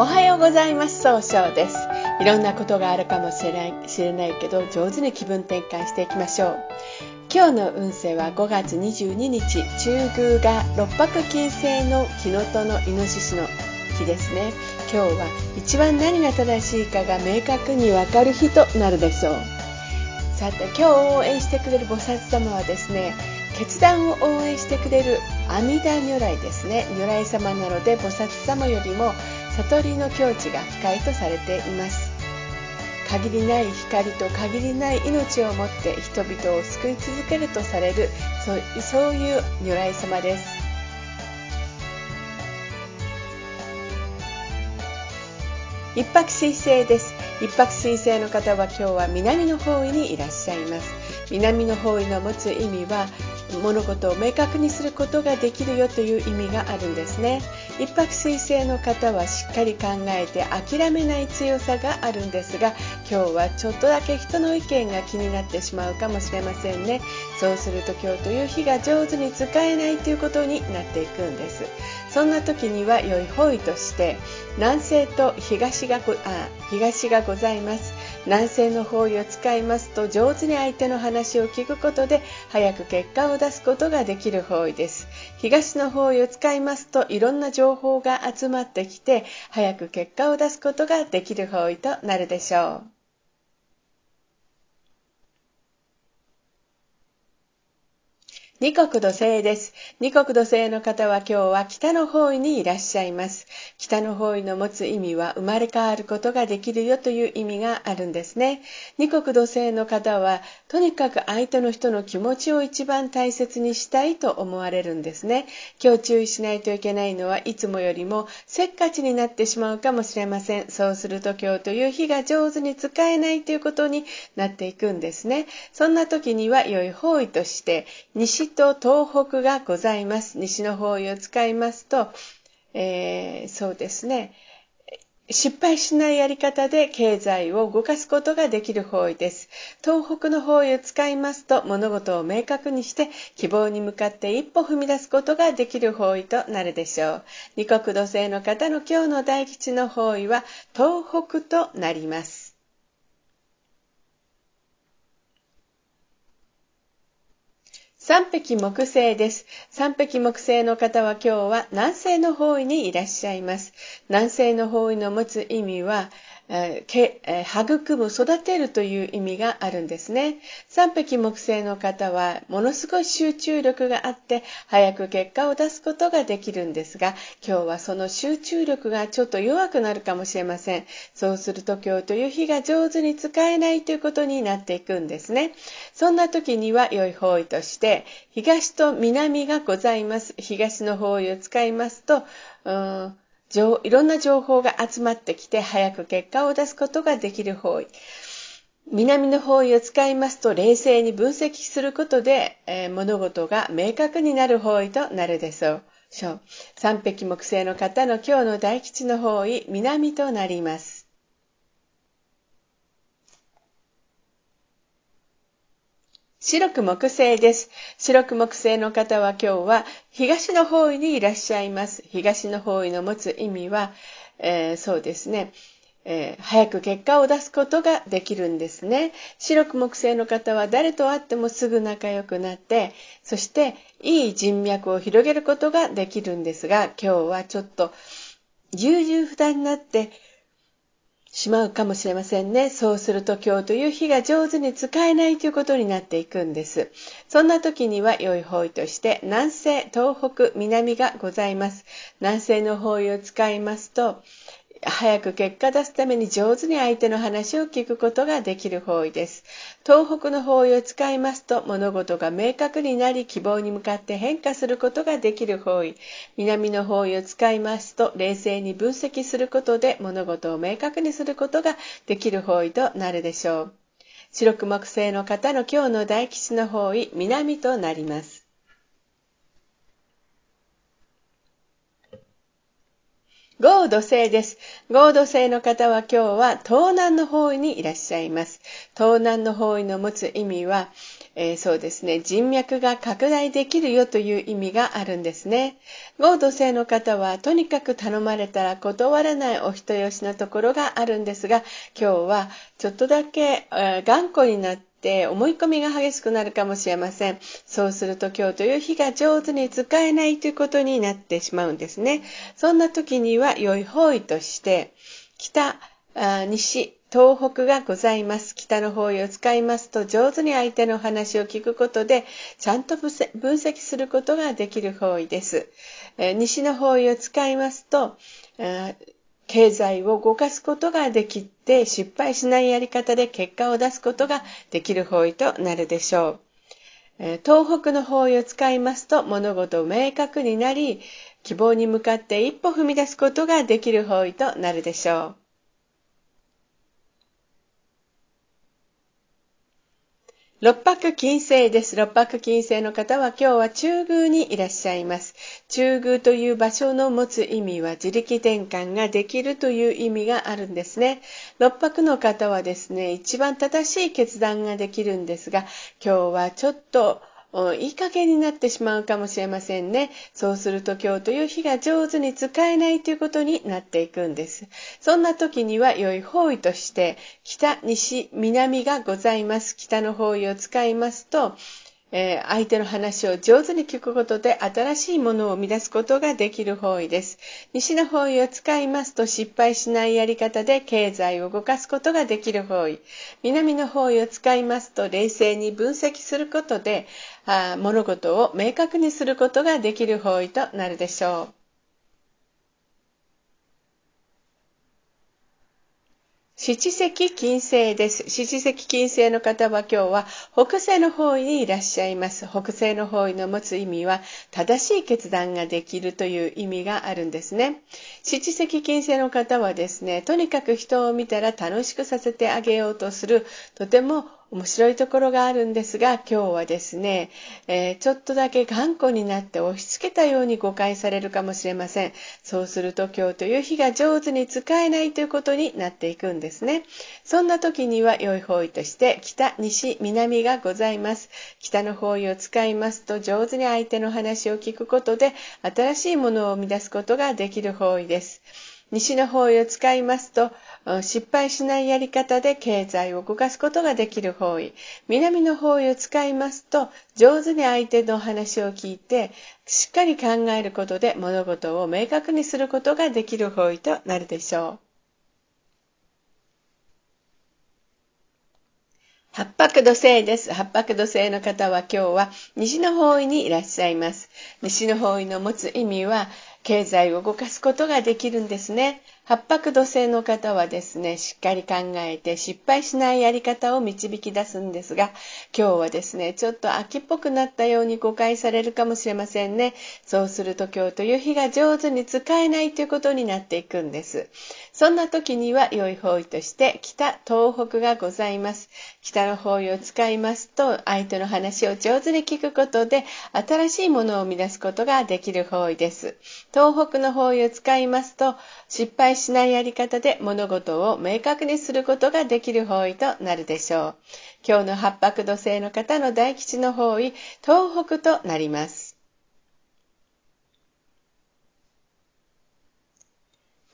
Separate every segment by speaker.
Speaker 1: おはようございます。総称です。いろんなことがあるかもしれない知れないけど上手に気分転換していきましょう。今日の運勢は5月22日中宮が六白金星の木のとのイノシシの日ですね。今日は一番何が正しいかが明確にわかる日となるでしょう。さて今日応援してくれる菩薩様はですね決断を応援してくれる阿弥陀如来ですね。如来様なので菩薩様よりも悟りの境地が深いとされています。限りない光と限りない命をもって人々を救い続けるとされるそういう如来様です。一泊水星です。一泊水星の方は今日は南の方位にいらっしゃいます。南の方位の持つ意味は物事を明確にすることができるよという意味があるんですね。一泊水星の方はしっかり考えて諦めない強さがあるんですが今日はちょっとだけ人の意見が気になってしまうかもしれませんね。そうすると今日という日が上手に使えないということになっていくんです。そんな時には良い方位として南西と東があ東がございます。南西の方位を使いますと上手に相手の話を聞くことで早く結果を出すことができる方位です。東の方位を使いますといろんな情報が集まってきて早く結果を出すことができる方位となるでしょう。二国土星です。二国土星の方は今日は北の方位にいらっしゃいます。北の方位の持つ意味は生まれ変わることができるよという意味があるんですね。二国土星の方はとにかく相手の人の気持ちを一番大切にしたいと思われるんですね。今日注意しないといけないのはいつもよりもせっかちになってしまうかもしれません。そうすると今日という日が上手に使えないということになっていくんですね。そんな時には良い方位として西と東北がございます。西の方位を使いますと、えー、そうですね。失敗しないやり方で経済を動かすことができる方位です。東北の方位を使いますと物事を明確にして希望に向かって一歩踏み出すことができる方位となるでしょう。二国土星の方の今日の大吉の方位は東北となります。三匹木星です。三匹木星の方は今日は南西の方位にいらっしゃいます。南西の方位の持つ意味は、え、育む、育てるという意味があるんですね。三匹木星の方は、ものすごい集中力があって、早く結果を出すことができるんですが、今日はその集中力がちょっと弱くなるかもしれません。そうすると今日という日が上手に使えないということになっていくんですね。そんな時には良い方位として、東と南がございます。東の方位を使いますと、うんいろんな情報が集まってきて早く結果を出すことができる方位。南の方位を使いますと冷静に分析することで、えー、物事が明確になる方位となるでしょう。三匹木星の方の今日の大吉の方位、南となります。白く木星です。白く木星の方は今日は東の方位にいらっしゃいます。東の方位の持つ意味は、えー、そうですね。えー、早く結果を出すことができるんですね。白く木星の方は誰と会ってもすぐ仲良くなって、そしていい人脈を広げることができるんですが、今日はちょっと優柔不断になってしまうかもしれませんね。そうすると今日という日が上手に使えないということになっていくんです。そんな時には良い方位として南西、東北、南がございます。南西の方位を使いますと、早く結果出すために上手に相手の話を聞くことができる方位です。東北の方位を使いますと物事が明確になり希望に向かって変化することができる方位。南の方位を使いますと冷静に分析することで物事を明確にすることができる方位となるでしょう。白く木星の方の今日の大吉の方位、南となります。合土星です。合土星の方は今日は東南の方位にいらっしゃいます。東南の方位の持つ意味は、えー、そうですね、人脈が拡大できるよという意味があるんですね。合土星の方は、とにかく頼まれたら断らないお人よしのところがあるんですが、今日はちょっとだけ、えー、頑固になって思い込みが激しくなるかもしれません。そうすると今日という日が上手に使えないということになってしまうんですね。そんな時には良い方位として、北、西、東北がございます。北の方位を使いますと上手に相手の話を聞くことでちゃんと分析することができる方位です。え西の方位を使いますと経済を動かすことができて失敗しないやり方で結果を出すことができる方位となるでしょう。東北の方位を使いますと物事を明確になり希望に向かって一歩踏み出すことができる方位となるでしょう。六白金星です。六白金星の方は今日は中宮にいらっしゃいます。中宮という場所の持つ意味は自力転換ができるという意味があるんですね。六白の方はですね、一番正しい決断ができるんですが、今日はちょっといい加減になってしまうかもしれませんね。そうすると今日という日が上手に使えないということになっていくんです。そんな時には良い方位として北、西、南がございます。北の方位を使いますと、えー、相手の話を上手に聞くことで新しいものを生み出すことができる方位です。西の方位を使いますと失敗しないやり方で経済を動かすことができる方位。南の方位を使いますと冷静に分析することであ物事を明確にすることができる方位となるでしょう。七石金星です。七石金星の方は今日は北西の方位にいらっしゃいます。北西の方位の持つ意味は正しい決断ができるという意味があるんですね。七石金星の方はですね、とにかく人を見たら楽しくさせてあげようとするとても面白いところがあるんですが今日はですね、えー、ちょっとだけ頑固になって押し付けたように誤解されるかもしれません。そうすると今日という日が上手に使えないということになっていくんですね。そんな時には良い方位として北西南がございます。北の方位を使いますと上手に相手の話を聞くことで新しいものを生み出すことができる方位です。西の方位を使いますと失敗しないやり方で経済を動かすことができる方位南の方位を使いますと上手に相手の話を聞いてしっかり考えることで物事を明確にすることができる方位となるでしょう八白土星です。八白土星の方は今日は西の方位にいらっしゃいます。西の方位の持つ意味は経済を動かすことができるんですね。八白土星の方はですね、しっかり考えて失敗しないやり方を導き出すんですが、今日はですね、ちょっと秋っぽくなったように誤解されるかもしれませんね。そうすると今日という日が上手に使えないということになっていくんです。そんな時には良い方位として北、東北がございます。北の方位を使いますと、相手の話を上手に聞くことで、新しいものを生み出すことができる方位です。東北の方位を使いますと、失敗しないやり方で物事を明確にすることができる方位となるでしょう。今日の八白土星の方の大吉の方位、東北となります。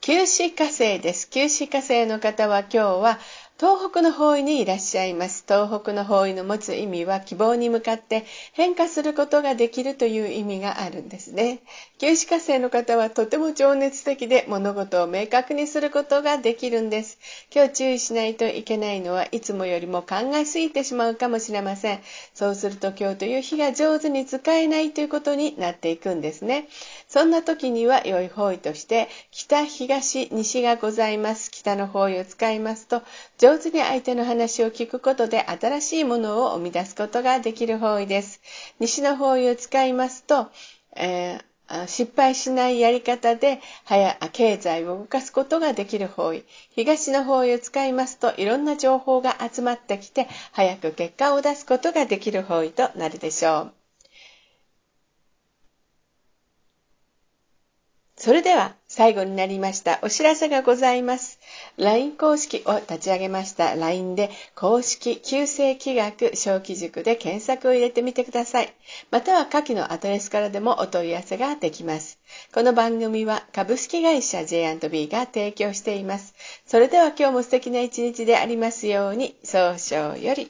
Speaker 1: 九死火星です。九死火星の方は今日は東北の方位にいらっしゃいます。東北の方位の持つ意味は希望に向かって変化することができるという意味があるんですね。九死火星の方はとても情熱的で物事を明確にすることができるんです。今日注意しないといけないのはいつもよりも考えすぎてしまうかもしれません。そうすると今日という日が上手に使えないということになっていくんですね。そんな時には良い方位として北、東、西がございます。北の方位を使いますと上手に相手の話を聞くことで新しいものを生み出すことができる方位です。西の方位を使いますと、えー、失敗しないやり方で早経済を動かすことができる方位東の方位を使いますといろんな情報が集まってきて早く結果を出すことができる方位となるでしょうそれでは最後になりましたお知らせがございます。LINE 公式を立ち上げました LINE で公式旧世気学小規塾で検索を入れてみてください。または下記のアドレスからでもお問い合わせができます。この番組は株式会社 J&B が提供しています。それでは今日も素敵な一日でありますように、早々より。